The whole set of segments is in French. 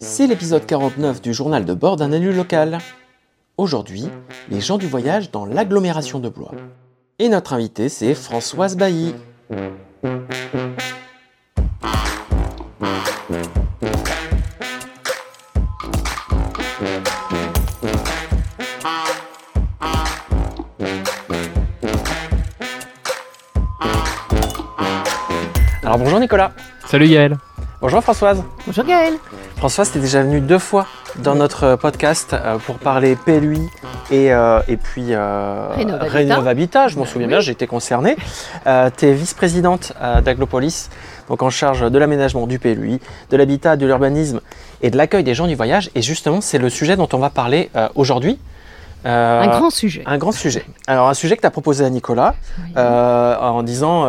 C'est l'épisode 49 du journal de bord d'un élu local. Aujourd'hui, les gens du voyage dans l'agglomération de Blois. Et notre invité, c'est Françoise Bailly. Alors bonjour Nicolas. Salut Yael. Bonjour Françoise. Bonjour Gaël. Françoise, tu es déjà venue deux fois dans notre podcast euh, pour parler PLUI et, euh, et puis euh, Rénov' Habitat. Rénov' Habitat, je m'en souviens bien, j'ai été concernée. tu es vice-présidente euh, d'Aglopolis, donc en charge de l'aménagement du PLUI, de l'habitat, de l'urbanisme et de l'accueil des gens du voyage. Et justement, c'est le sujet dont on va parler euh, aujourd'hui. Euh, Un grand sujet. un grand sujet. Alors un sujet que tu as proposé à Nicolas Oui. euh, en disant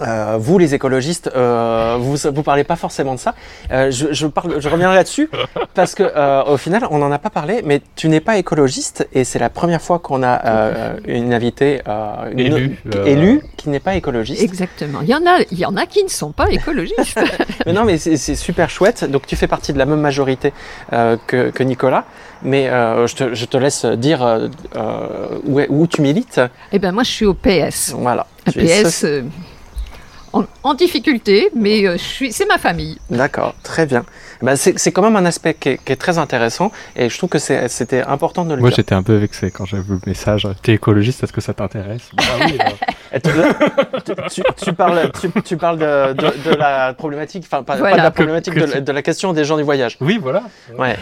euh, vous les écologistes, euh, vous vous parlez pas forcément de ça. Euh, je, je, parle, je reviens là-dessus parce que euh, au final on n'en a pas parlé, mais tu n'es pas écologiste et c'est la première fois qu'on a euh, une invitée euh, une- Élue, euh, élue qui n'est pas écologiste. Exactement. Il y en a, il y en a qui ne sont pas écologistes. Mais non, mais c'est c'est super chouette. Donc tu fais partie de la même majorité euh, que, que Nicolas, mais euh, je, te, je te laisse dire où, est- où tu milites. eh ben moi, je suis au PS. Voilà. PS euh, en, en difficulté, mais euh, c'est ma famille. D'accord, très bien. Bah, c'est quand même un aspect qui est, qui est très intéressant et je trouve que c'était important de le Moi dire. j'étais un peu vexé quand j'ai vu le message. T'es écologiste, est-ce que ça t'intéresse? Ah oui, tu, tu- tu parles, tu, tu parles de, de- de la problématique, enfin pas, de la problématique, Que- que de, la- tu- de la question des gens du voyage. oui, voilà. Ouais.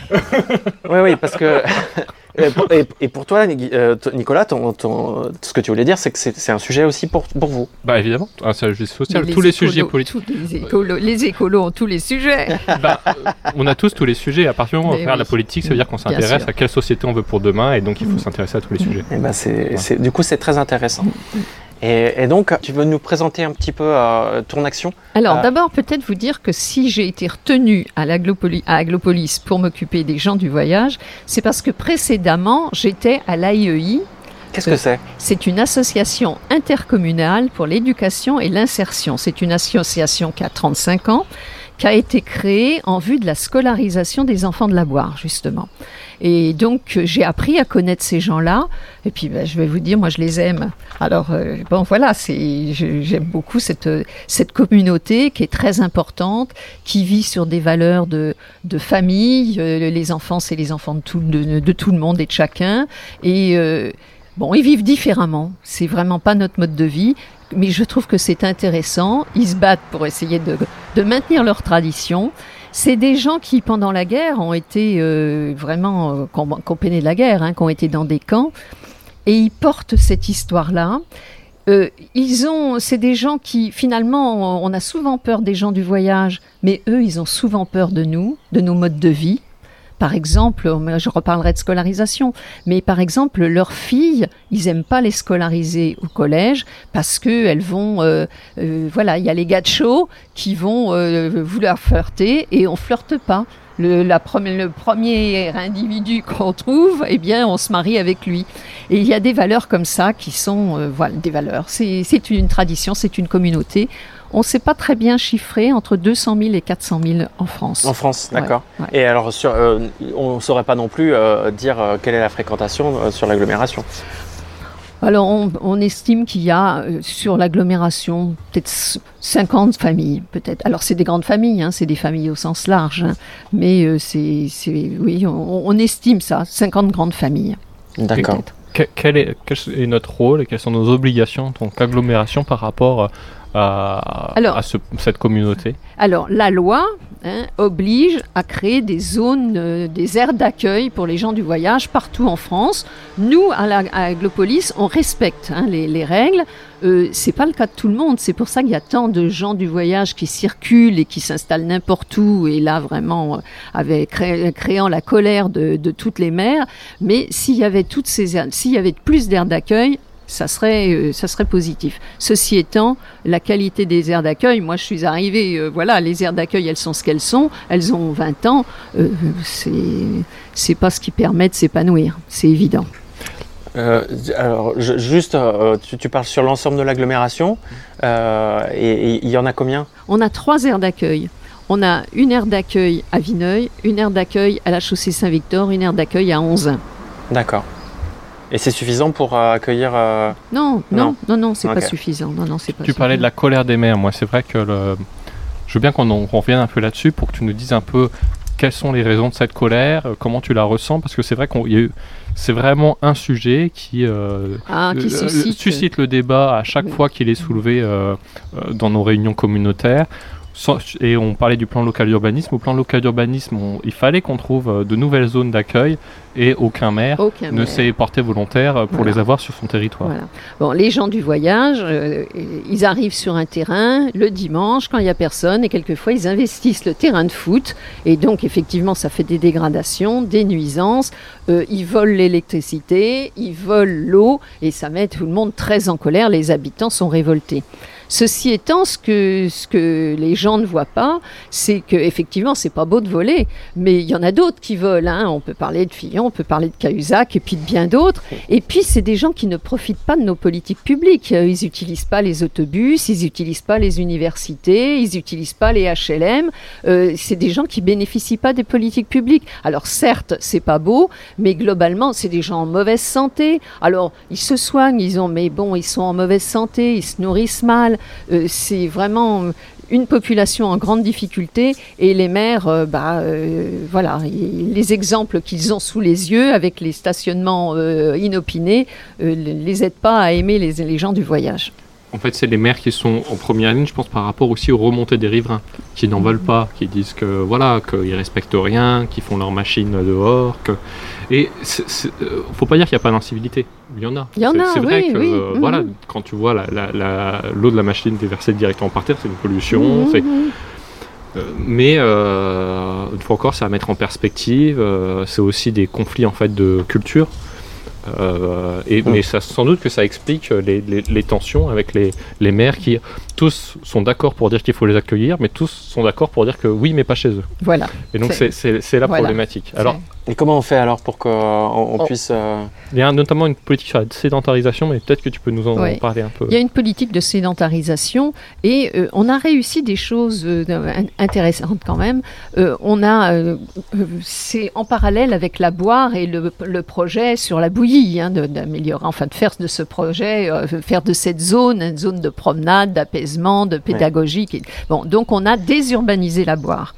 oui, oui, parce que. Et pour, et- et pour toi, euh, Nicolas, ton, ton- ce que tu voulais dire, c'est que c'est c'est un sujet aussi pour, pour vous. Bah évidemment, un sujet social, tous les sujets politiques. les, écolos, les écolos ont tous les sujets. Bah, euh, on a tous tous les sujets. À partir du moment où on faire oui. la politique, ça veut dire qu'on s'intéresse à quelle société on veut pour demain et donc il faut s'intéresser à tous les sujets. Et ben c'est, c'est- du coup, c'est très intéressant. Et, et donc, tu veux nous présenter un petit peu euh, ton action? Alors Euh. d'abord, peut-être vous dire que si j'ai été retenue à Aglopolis pour m'occuper des gens du voyage, c'est parce que précédemment, j'étais à l'AIEI. Qu'est-ce que c'est? C'est une association intercommunale pour l'éducation et l'insertion. C'est une association qui a 35 ans, qui a été créée en vue de la scolarisation des enfants de la Boire, justement. Et donc, j'ai appris à connaître ces gens-là. Et puis, ben, je vais vous dire, moi, je les aime. Alors, euh, bon, voilà, j'aime beaucoup cette, cette communauté qui est très importante, qui vit sur des valeurs de, de famille. Euh, les enfants, c'est les enfants de tout, de tout le monde et de chacun. Et euh, bon, ils vivent différemment. C'est vraiment pas notre mode de vie. Mais je trouve que c'est intéressant. Ils se battent pour essayer de, de maintenir leur tradition. C'est des gens qui, pendant la guerre, ont été euh, vraiment euh, qu'on peinait de la guerre, hein, qui ont été dans des camps, et ils portent cette histoire-là. Euh, ils ont, c'est des gens qui, finalement, on a souvent peur des gens du voyage, mais eux, ils ont souvent peur de nous, de nos modes de vie. Par exemple, euh, je reparlerai de scolarisation, mais par exemple, leurs filles, ils aiment pas les scolariser au collège parce que elles vont, euh, euh, voilà, il y a les gars de show qui vont euh, vouloir flirter et on flirte pas. Le, premier individu qu'on trouve, eh bien, on se marie avec lui. Et il y a des valeurs comme ça qui sont, des valeurs. C'est une tradition, c'est une communauté. On ne sait pas très bien chiffrer entre 200 000 et 400 000 en France. En France, d'accord. ouais. Et alors, sur, euh, on ne saurait pas non plus euh, dire euh, quelle est la fréquentation euh, sur l'agglomération. Alors, on, on estime qu'il y a euh, sur l'agglomération peut-être c- 50 familles, peut-être. Alors, c'est des grandes familles, hein, c'est des familles au sens large, hein, mais euh, c'est, c'est- oui, on, on estime ça, 50 grandes familles. D'accord. quel, est, quel est notre rôle et quelles sont nos obligations en tant qu'agglomération par rapport à, Alors- à ce- cette communauté Alors, la loi hein, oblige à créer des zones, euh, des aires d'accueil pour les gens du voyage partout en France. Nous, à, la, à Aglopolis, on respecte hein, les, les règles. Euh, c'est pas le cas de tout le monde. C'est pour ça qu'il y a tant de gens du voyage qui circulent et qui s'installent n'importe où. Et là, vraiment, euh, avec cré- créant la colère de, de toutes les mères. Mais s'il y avait toutes ces s'il y avait plus d'aires d'accueil, ça serait, euh, ça serait positif. Ceci étant, la qualité des aires d'accueil, moi je suis arrivée, euh, voilà, les aires d'accueil elles sont ce qu'elles sont, elles ont 20 ans, euh, c'est, pas ce qui permet de s'épanouir, c'est évident. Euh, alors, je- juste, euh, tu, tu parles sur l'ensemble de l'agglomération, euh, et et il y en a combien? On a trois aires d'accueil. on a une aire d'accueil à Vineuil, une aire d'accueil à la chaussée Saint-Victor, une aire d'accueil à Onzin. D'accord. Et c'est suffisant pour euh, accueillir. euh, Non, Non. non, non, non, c'est pas suffisant. Non, non, c'est pas Tu parlais de la colère des mères. Moi, c'est vrai que le... je veux bien qu'on en- qu'on revienne un peu là-dessus pour que tu nous dises un peu quelles sont les raisons de cette colère, euh, comment tu la ressens, parce que c'est vrai qu'on il y a eu... c'est vraiment un sujet qui, euh, Ah, qui euh, suscite. suscite le débat à chaque Oui. fois qu'il est soulevé euh, dans nos réunions communautaires. Et on parlait du plan local d'urbanisme. Au plan local d'urbanisme, il fallait qu'on trouve de nouvelles zones d'accueil et aucun maire Aucun ne s'est porté volontaire pour Voilà. les avoir sur son territoire. Voilà. Bon, les gens du voyage, euh, ils arrivent sur un terrain le dimanche quand il n'y a personne et quelquefois ils investissent le terrain de foot et donc effectivement ça fait des dégradations, des nuisances, euh, ils volent l'électricité, ils volent l'eau et ça met tout le monde très en colère, les habitants sont révoltés. Ceci étant, ce que, ce que les gens ne voient pas, c'est que effectivement, c'est pas beau de voler, mais il y en a d'autres qui volent. hein. On peut parler de Fillon, on peut parler de Cahuzac et puis de bien d'autres. Et puis, c'est des gens qui ne profitent pas de nos politiques publiques. Euh, Ils n'utilisent pas les autobus, ils n'utilisent pas les universités, ils n'utilisent pas les HLM. Euh, c'est des gens qui bénéficient pas des politiques publiques. Alors, certes, c'est pas beau, mais globalement, c'est des gens en mauvaise santé. Alors, ils se soignent, ils ont, mais bon, ils sont en mauvaise santé, ils se nourrissent mal. Euh, c'est vraiment une population en grande difficulté et les maires, euh, bah, euh, voilà, les exemples qu'ils ont sous les yeux avec les stationnements euh, inopinés euh, ne les aident pas à aimer les gens du voyage. En fait, c'est les maires qui sont en première ligne, je pense, par rapport aussi aux remontées des riverains, qui n'en veulent pas, qui disent que voilà, qu'ils respectent rien, qu'ils font leurs machines dehors. Que... Et c'est- euh, faut pas dire qu'il n'y a pas d'incivilité. Il y en a. Il y en a, C'est vrai oui, que oui, euh, voilà, quand tu vois la- la- la- l'eau de la machine déversée directement par terre, c'est une pollution. Mhm, c'est- mhm. euh, mais euh, une fois encore, c'est à mettre en perspective. c'est aussi des conflits en fait de culture. Euh, et. Mais ça, sans doute que ça explique les, les- les tensions avec les, les maires qui tous sont d'accord pour dire qu'il faut les accueillir, mais tous sont d'accord pour dire que oui, mais pas chez eux. Voilà. Et donc C'est- c'est c'est- c'est la voilà. problématique. Alors, Et comment on fait alors pour qu'on on Oh. puisse. euh, il y a notamment une politique sur la sédentarisation, mais peut-être que tu peux nous en parler un peu. Il y a une politique de sédentarisation et euh, on a réussi des choses euh, in- intéressantes quand même. Euh, on a, euh, euh, c'est en parallèle avec la boire et le, le projet sur la bouillie, hein, de- d'améliorer, enfin de faire de ce projet, euh, faire de cette zone une zone de promenade, d'apaisement, de pédagogique. Et- Bon, donc on a désurbanisé la boire.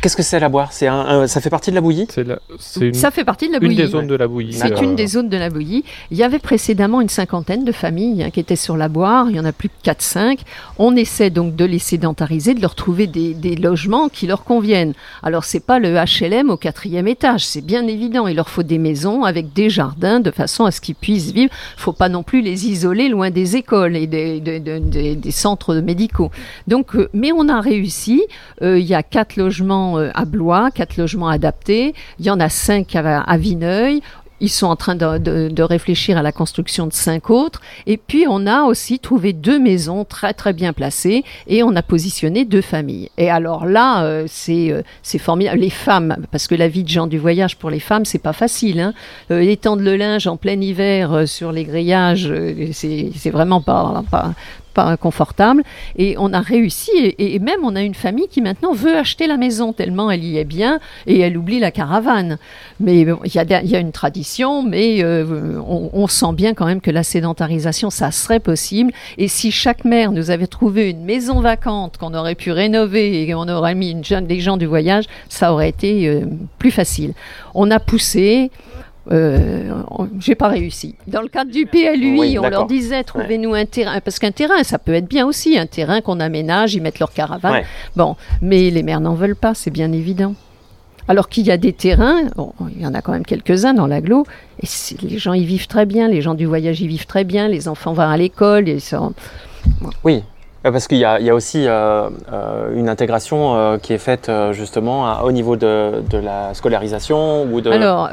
Qu'est-ce que c'est la boire? C'est un, un- ça fait partie de la bouillie? C'est la- c'est une, Ça fait partie de la une bouillie. des zones de la bouillie. C'est euh, une des zones de la bouillie. Il y avait précédemment une cinquantaine de familles hein, qui étaient sur la boire. Il y en a plus que 4-5. On essaie donc de les sédentariser, de leur trouver des, des logements qui leur conviennent. Alors, c'est pas le HLM au quatrième étage, c'est bien évident. Il leur faut des maisons avec des jardins de façon à ce qu'ils puissent vivre. faut pas non plus les isoler loin des écoles et des, des- des- des- des centres médicaux. Donc, euh, mais on a réussi. Euh, il y a quatre logements euh, à Blois, quatre logements adaptés. Il y en a cinq à, Vineuil. Ils sont en train de, réfléchir à la construction de cinq autres. Et puis, on a aussi trouvé deux maisons très, très bien placées et on a positionné deux familles. Et alors là, euh, c'est euh, c'est formidable. Les femmes, parce que la vie de gens du voyage pour les femmes, c'est pas facile. Hein. Étendre le linge en plein hiver sur les grillages, c'est vraiment pas, pas confortable. Et on a réussi, et, même on a une famille qui maintenant veut acheter la maison tellement elle y est bien et elle oublie la caravane. Mais il y, y a une tradition, mais euh, on, on sent bien quand même que la sédentarisation, ça serait possible. Et si chaque maire nous avait trouvé une maison vacante qu'on aurait pu rénover et qu'on aurait mis une des gens du voyage, ça aurait été euh, plus facile. On a poussé. Euh, j'ai pas réussi. Dans le cadre du PLUI, Oui, on leur disait trouvez-nous un terrain parce qu'un terrain, ça peut être bien aussi un terrain qu'on aménage, ils mettent leur caravane. Ouais. Bon, mais les maires n'en veulent pas, c'est bien évident. Alors qu'il y a des terrains, bon, il y en a quand même quelques-uns dans l'agglo, et les gens y vivent très bien, les gens du voyage y vivent très bien, les enfants vont à l'école, ils sont- Oui, parce qu'il y, a- aussi euh, euh, une intégration euh, qui est faite justement au niveau de, la scolarisation ou de. Alors,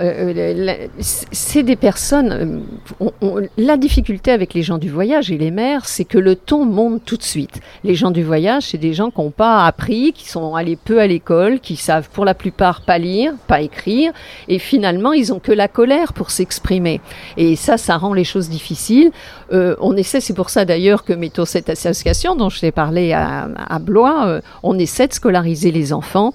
c'est des personnes. on- on- la difficulté avec les gens du voyage et les maires, c'est que le ton monte tout de suite. Les gens du voyage, c'est des gens qui n'ont pas appris, qui sont allés peu à l'école, qui savent pour la plupart pas lire, pas écrire, et finalement, ils ont que la colère pour s'exprimer. Et ça, ça rend les choses difficiles. On essaie, c'est pour ça d'ailleurs que mettons cette association, dont je t'ai parlé à, Blois, euh, on essaie de scolariser les enfants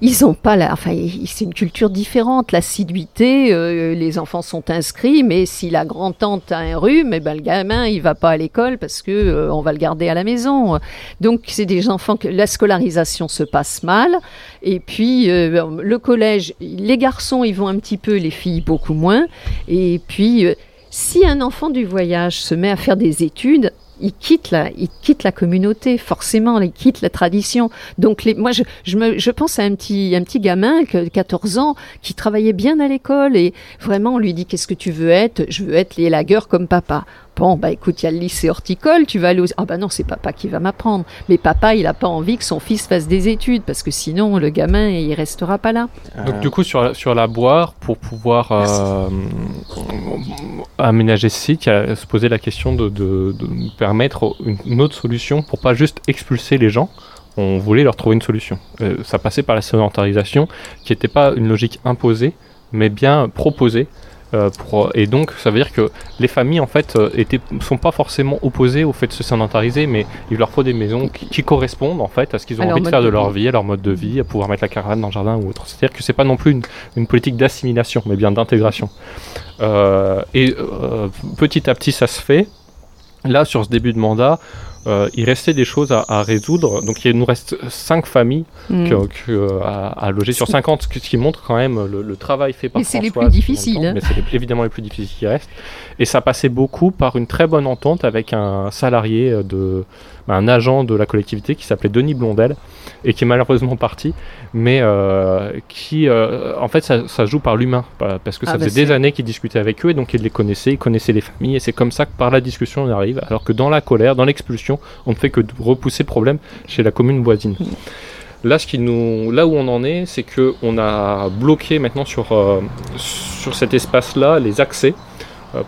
ils ont pas enfin, c'est une culture différente. L'assiduité, euh, les enfants sont inscrits, mais si la grand-tante a un rhume, eh ben, le gamin, il va pas à l'école parce que euh, on va le garder à la maison. Donc, c'est des enfants que la scolarisation se passe mal. Et puis, le collège, les garçons, ils vont un petit peu, les filles beaucoup moins. Et puis, si un enfant du voyage se met à faire des études, il quitte la, il quitte la communauté, forcément, il quitte la tradition. Donc, les, moi, je, je, me, je pense à un petit, un petit gamin, de 14 ans, qui travaillait bien à l'école et vraiment, on lui dit Qu'est-ce que tu veux être? Je veux être les lagueurs comme papa. Bon, bah écoute, il y a le lycée horticole, tu vas aller aux... Ah bah non, c'est papa qui va m'apprendre. Mais papa, il n'a pas envie que son fils fasse des études, parce que sinon, le gamin, il restera pas là. Donc du coup, sur, sur la boire, pour pouvoir euh, aménager ce site, il y a se poser la question de, de, de permettre une, une, autre solution pour pas juste expulser les gens. On voulait leur trouver une solution. Euh, ça passait par la sédentarisation, qui n'était pas une logique imposée, mais bien proposée. Euh, pour, et donc, ça veut dire que les familles, en fait, euh, étaient, sont pas forcément opposées au fait de se sédentariser, mais il leur faut des maisons qui, qui correspondent, en fait, à ce qu'ils ont envie de faire de de leur vie. à leur mode de vie, à pouvoir mettre la caravane dans le jardin ou autre. C'est-à-dire que c'est pas non plus une, une politique d'assimilation, mais bien d'intégration. Euh, et petit à petit, ça se fait. Là, sur ce début de mandat, euh, il restait des choses à, à résoudre. Donc, il nous reste cinq familles Mm. que- que, euh, à, à loger sur 50, ce qui- montre quand même le, le travail fait par Mais c'est les plus difficiles, temps, hein. Mais c'est évidemment les plus difficiles qui restent. Et ça passait beaucoup par une très bonne entente avec un salarié, de, un agent de la collectivité qui s'appelait Denis Blondel et qui est malheureusement parti, mais euh, qui, euh, en fait, ça, ça joue par l'humain, pa- parce que ça Ah, bah, faisait des années qu'il discutait avec eux et donc il les connaissait, il connaissait les familles et c'est comme ça que par la discussion on arrive, alors que dans la colère, dans l'expulsion, on ne fait que repousser le problème chez la commune voisine. Là, ce qui nous, là où on en est, c'est que on a bloqué maintenant sur, euh, sur cet espace-là les accès,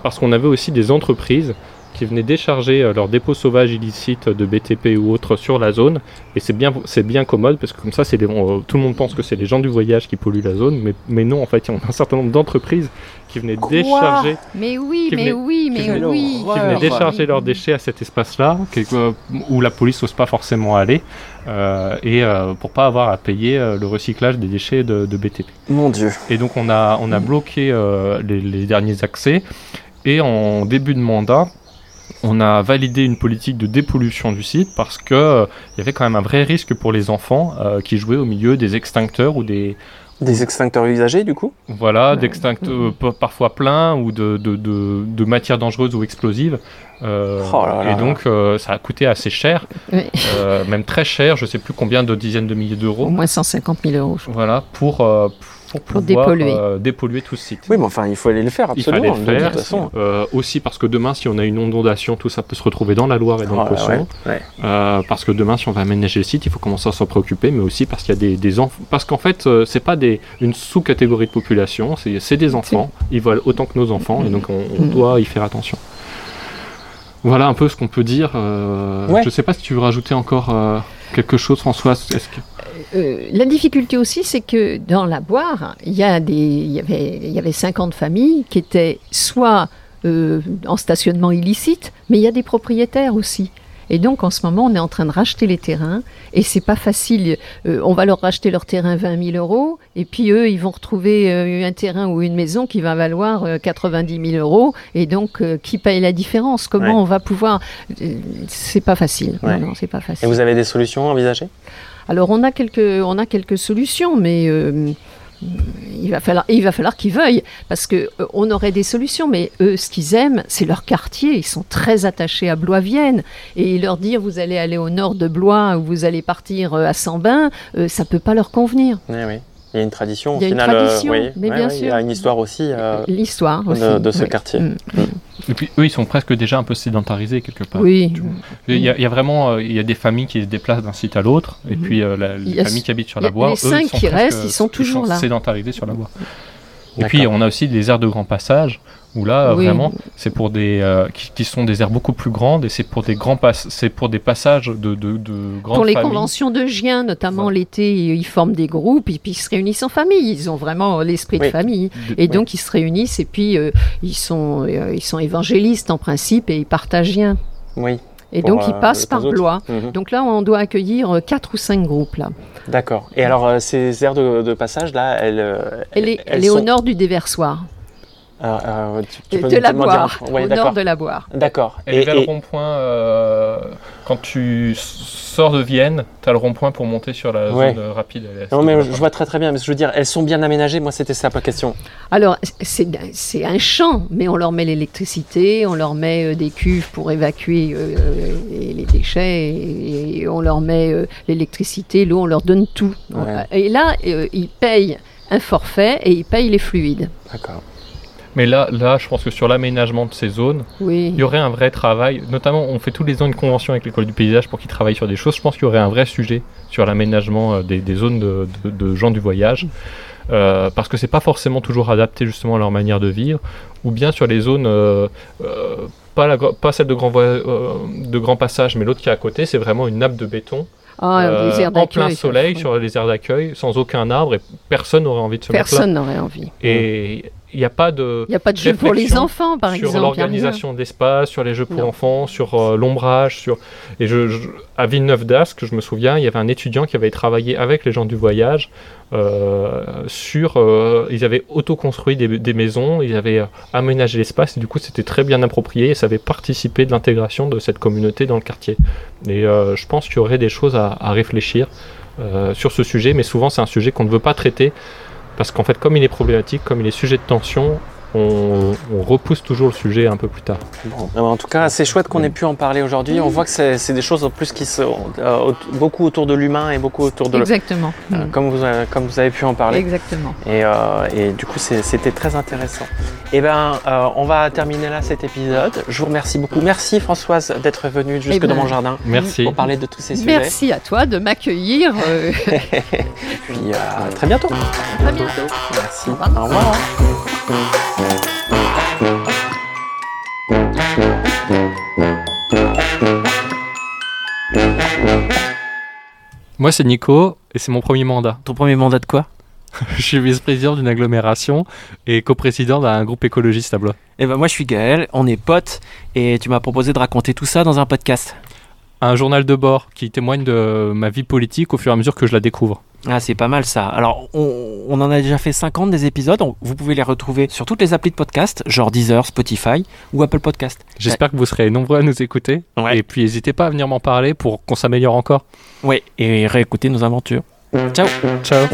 parce qu'on avait aussi des entreprises qui venaient décharger euh, leurs dépôts sauvages illicites de BTP ou autres sur la zone, et c'est bien, c'est bien commode, parce que comme ça, c'est tout le monde pense que c'est les gens du voyage qui polluent la zone, mais, mais non, en fait, il y a un certain nombre d'entreprises qui venaient décharger Mais oui, mais oui, mais oui. qui venaient décharger leurs déchets à cet espace-là, euh, où la police n'ose pas forcément aller, euh, et euh, pour pas avoir à payer euh, le recyclage des déchets de, de BTP. Mon Dieu. Et donc on a, on a bloqué euh, les, les derniers accès, et en début de mandat, on a validé une politique de dépollution du site parce que euh, il y avait quand même un vrai risque pour les enfants euh, qui jouaient au milieu des extincteurs ou des, Des extincteurs usagés, du coup? Voilà, Ouais. d'extincteurs euh, pa- parfois pleins ou de, de, de, de matières dangereuses ou explosives. Euh, Oh là là et donc, euh, ça a coûté assez cher, Oui. euh, même très cher, je sais plus combien de dizaines de milliers Au d'euros, moins 150 000 euros. je crois. voilà, pour, euh, pour, Pour pouvoir, dépolluer. euh, dépolluer tout ce site. Oui, mais enfin, il faut aller le faire, Il absolument. fallait le de faire, toute façon. euh, aussi parce que demain, si on a une inondation, tout ça peut se retrouver dans la Loire et dans Oh le Cosson. ouais, ouais. Euh, parce que demain, si on va aménager le site, il faut commencer à s'en préoccuper, mais aussi parce qu'il y a des, des enfants. Parce qu'en fait, euh, c'est pas des, une sous-catégorie de population, c'est des enfants. Ils volent autant que nos enfants, et donc on, on Mhm. doit y faire attention. Voilà un peu ce qu'on peut dire. euh, Ouais. Je sais pas si tu veux rajouter encore euh, quelque chose, Françoise. Est-ce que... Euh, la difficulté aussi, c'est que dans la boire, il y, avait 50 familles qui étaient soit euh, en stationnement illicite, mais il y a des propriétaires aussi. Et donc en ce moment, on est en train de racheter les terrains et c'est pas facile. Euh, on va leur racheter leur terrain 20 000 euros et puis eux, ils vont retrouver euh, un terrain ou une maison qui va valoir euh, 90 000 euros et donc euh, qui paye la différence? Comment Ouais. on va pouvoir euh, C'est pas facile. Ouais. Non, non, c'est pas facile. Et vous avez des solutions envisagées? Alors on a quelques, on a quelques solutions, mais euh, il va falloir, il va falloir qu'ils veuillent, parce que euh, on aurait des solutions, mais eux, ce qu'ils aiment, c'est leur quartier. Ils sont très attachés à Blois-Vienne, et leur dire vous allez aller au nord de Blois ou vous allez partir euh, à Sambin, euh, ça peut pas leur convenir. Oui, oui. Il y a une tradition, au Il y a une final. euh, tradition, oui. mais Ouais, bien ouais, Il y sûr. a une histoire aussi. L'histoire de- de ce quartier. Mm. Et puis eux, ils sont presque déjà un peu sédentarisés quelque part. Oui. Il y, a, il y a vraiment euh, il y a des familles qui se déplacent d'un site à l'autre, et Mhm. puis euh, la- les familles qui habitent sur la voie, les eux, cinq ils sont qui presque- restent, ils sont toujours là. sédentarisés sur la voie. Et puis on a aussi des aires de grand passage où là Oui. vraiment c'est pour des euh, qui, qui sont des aires beaucoup plus grandes et c'est pour des grands c'est pour des passages de de, de grandes Pour les familles. conventions de chiens, notamment l'été, ils forment des groupes et puis ils se réunissent en famille. Ils ont vraiment l'esprit de famille. De- Et donc ils se réunissent et puis euh, ils, sont, euh, ils sont évangélistes en principe et ils partagent rien. Oui. Et donc, il euh, passe les par autres. Blois. Mhm. Donc là, on doit accueillir euh, quatre ou cinq groupes. Là. D'accord. Et alors, euh, ces aires de, de passage là, elles, euh, Elle est, elles elle est au nord du déversoir, euh, euh, tu- peux de la Boire, Ouais, au nord de la Boire. D'accord. Et- le et- rond-point. euh, quand tu sors de Vienne, tu as le rond-point pour monter sur la Ouais. zone rapide. Non mais je vois très très bien, mais je veux dire, elles sont bien aménagées. Moi, c'était ça ma question. Alors, c'est c'est un champ, mais on leur met l'électricité, on leur met euh, des cuves pour évacuer euh, euh, les les déchets, et, et on leur met euh, l'électricité, l'eau, on leur donne tout. Ouais. Et là, euh, ils payent un forfait et ils payent les fluides. D'accord. Mais là, là, je pense que sur l'aménagement de ces zones, Oui. il y aurait un vrai travail. Notamment, on fait tous les ans une convention avec l'école du paysage pour qu'ils travaillent sur des choses. Je pense qu'il y aurait un vrai sujet sur l'aménagement euh, des, des zones de, de- de gens du voyage. Euh, parce que c'est pas forcément toujours adapté justement à leur manière de vivre, ou bien sur les zones, euh, euh, pas, la, pas celle de grand, de grand passage, mais l'autre qui est à côté, c'est vraiment une nappe de béton Ah, euh, en plein soleil sur les aires d'accueil, sans aucun arbre, et personne n'aurait envie de se mettre Personne n'aurait envie. là. Et il n'y a pas de Il n'y a pas de jeu pour les enfants, par sur exemple. a l'organisation de l'espace, sur les jeux pour Non. enfants, sur euh, l'ombrage, sur et je, je- à Villeneuve d'Ascq, je me souviens, il y avait un étudiant qui avait travaillé avec les gens du voyage euh, sur, euh, ils avaient auto-construit des, des maisons, ils avaient aménagé l'espace et du coup c'était très bien approprié et ça avait participé de l'intégration de cette communauté dans le quartier. Et je pense qu'il y aurait des choses à, à réfléchir sur ce sujet, mais souvent c'est un sujet qu'on ne veut pas traiter parce qu'en fait comme il est problématique, comme il est sujet de tension, on, on repousse toujours le sujet un peu plus tard. Bon, en tout cas, c'est chouette qu'on ait pu en parler aujourd'hui. On voit que c'est c'est des choses en plus qui sont euh, au- beaucoup autour de l'humain et beaucoup autour de le- Exactement. euh, Mm. comme vous avez, comme vous avez pu en parler. Exactement. Et, euh, et du coup, c'est- c'était très intéressant. Et ben, euh, on va terminer là cet épisode. Je vous remercie beaucoup. Merci Françoise d'être venue jusque Eh ben, dans mon jardin Merci. pour parler de tous ces sujets. Merci à toi de m'accueillir. euh, Puis euh, à très bientôt. à bientôt. Merci. Au revoir. Au revoir. Moi c'est Nico et c'est mon premier mandat. Ton premier mandat de quoi? Je suis vice-président d'une agglomération et coprésident d'un groupe écologiste à Blois. Eh ben moi je suis Gaël, on est potes et tu m'as proposé de raconter tout ça dans un podcast. Un journal de bord qui témoigne de ma vie politique au fur et à mesure que je la découvre. Ah c'est pas mal ça. Alors on, on en a déjà fait 50 des épisodes, on- vous pouvez les retrouver sur toutes les applis de podcast, genre Deezer, Spotify ou Apple Podcast. J'espère que vous serez nombreux à nous écouter. Ouais. Et puis n'hésitez pas à venir m'en parler pour qu'on s'améliore encore. Ouais, et réécouter nos aventures. Ciao Ciao.